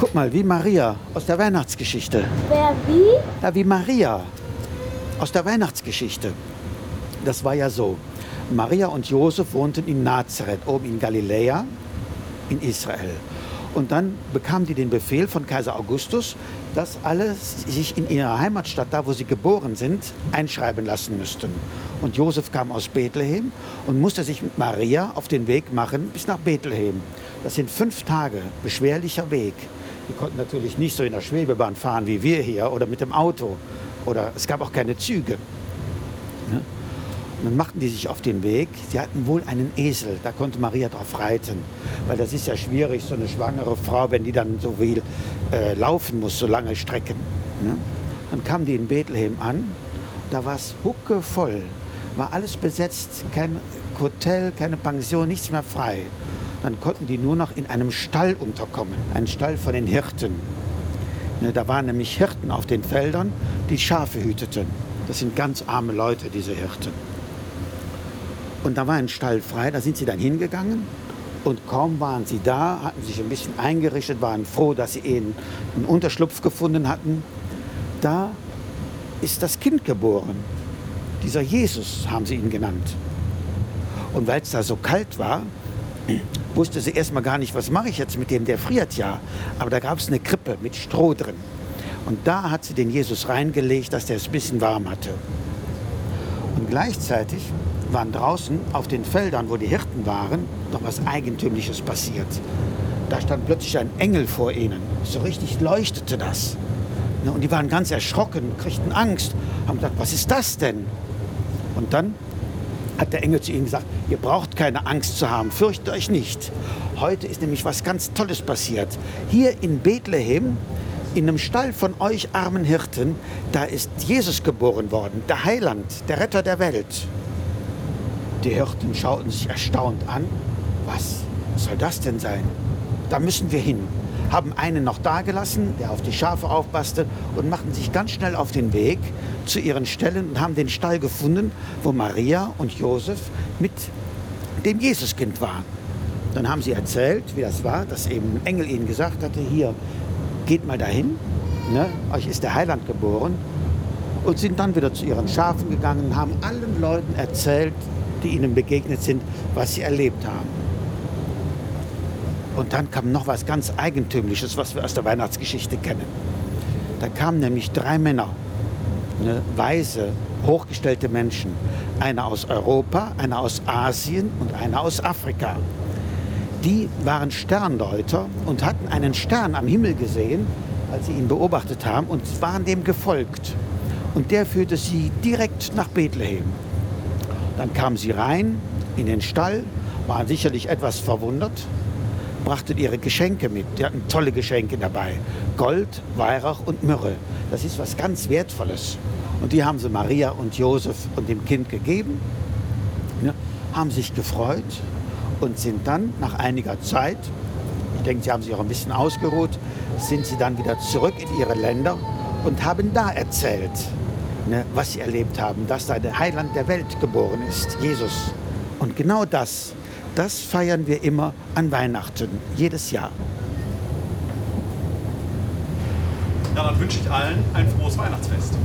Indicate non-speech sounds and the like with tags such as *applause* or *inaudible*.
Guck mal, wie Maria aus der Weihnachtsgeschichte. Wer wie? Ja, wie Maria aus der Weihnachtsgeschichte. Das war ja so. Maria und Josef wohnten in Nazareth, oben in Galiläa, in Israel. Und dann bekamen die den Befehl von Kaiser Augustus, dass alle sich in ihrer Heimatstadt, da wo sie geboren sind, einschreiben lassen müssten. Und Josef kam aus Bethlehem und musste sich mit Maria auf den Weg machen bis nach Bethlehem. Das sind fünf Tage, beschwerlicher Weg. Die konnten natürlich nicht so in der Schwebebahn fahren wie wir hier oder mit dem Auto. Oder es gab auch keine Züge. Und dann machten die sich auf den Weg. Sie hatten wohl einen Esel, da konnte Maria drauf reiten. Weil das ist ja schwierig, so eine schwangere Frau, wenn die dann so viel äh, laufen muss, so lange Strecken. Ne? Dann kamen die in Bethlehem an, da war es huckevoll, war alles besetzt, kein Hotel, keine Pension, nichts mehr frei. Dann konnten die nur noch in einem Stall unterkommen, ein Stall von den Hirten. Ne, da waren nämlich Hirten auf den Feldern, die Schafe hüteten. Das sind ganz arme Leute, diese Hirten. Und da war ein Stall frei, da sind sie dann hingegangen. Und kaum waren sie da, hatten sich ein bisschen eingerichtet, waren froh, dass sie einen, einen Unterschlupf gefunden hatten. Da ist das Kind geboren. Dieser Jesus haben sie ihn genannt. Und weil es da so kalt war, wusste sie erstmal gar nicht, was mache ich jetzt mit dem, der friert ja. Aber da gab es eine Krippe mit Stroh drin. Und da hat sie den Jesus reingelegt, dass der es ein bisschen warm hatte. Und gleichzeitig waren draußen auf den Feldern, wo die Hirten waren, noch was Eigentümliches passiert. Da stand plötzlich ein Engel vor ihnen. So richtig leuchtete das. Ne, und die waren ganz erschrocken, kriegten Angst, haben gedacht, was ist das denn? Und dann hat der Engel zu ihnen gesagt, ihr braucht keine Angst zu haben, fürchtet euch nicht. Heute ist nämlich was ganz Tolles passiert. Hier in Bethlehem, in einem Stall von euch armen Hirten, da ist Jesus geboren worden, der Heiland, der Retter der Welt. Die Hirten schauten sich erstaunt an. Was soll das denn sein? Da müssen wir hin. Haben einen noch dagelassen, der auf die Schafe aufpasste, und machten sich ganz schnell auf den Weg zu ihren Ställen und haben den Stall gefunden, wo Maria und Josef mit dem Jesuskind waren. Dann haben sie erzählt, wie das war, dass eben ein Engel ihnen gesagt hatte, hier, geht mal dahin, ne? euch ist der Heiland geboren. Und sind dann wieder zu ihren Schafen gegangen und haben allen Leuten erzählt, die ihnen begegnet sind, was sie erlebt haben. Und dann kam noch was ganz Eigentümliches, was wir aus der Weihnachtsgeschichte kennen. Da kamen nämlich drei Männer, ne, weise, hochgestellte Menschen. Einer aus Europa, einer aus Asien und einer aus Afrika. Die waren Sterndeuter und hatten einen Stern am Himmel gesehen, als sie ihn beobachtet haben, und waren dem gefolgt. Und der führte sie direkt nach Bethlehem. Dann kamen sie rein in den Stall, waren sicherlich etwas verwundert, brachten ihre Geschenke mit. Die hatten tolle Geschenke dabei. Gold, Weihrauch und Myrrhe. Das ist was ganz Wertvolles. Und die haben sie Maria und Josef und dem Kind gegeben, ja, haben sich gefreut und sind dann nach einiger Zeit, ich denke, sie haben sich auch ein bisschen ausgeruht, sind sie dann wieder zurück in ihre Länder und haben da erzählt, ne, was sie erlebt haben, dass da der Heiland der Welt geboren ist, Jesus. Und genau das, das feiern wir immer an Weihnachten, jedes Jahr. Ja, dann wünsche ich allen ein frohes Weihnachtsfest. *laughs*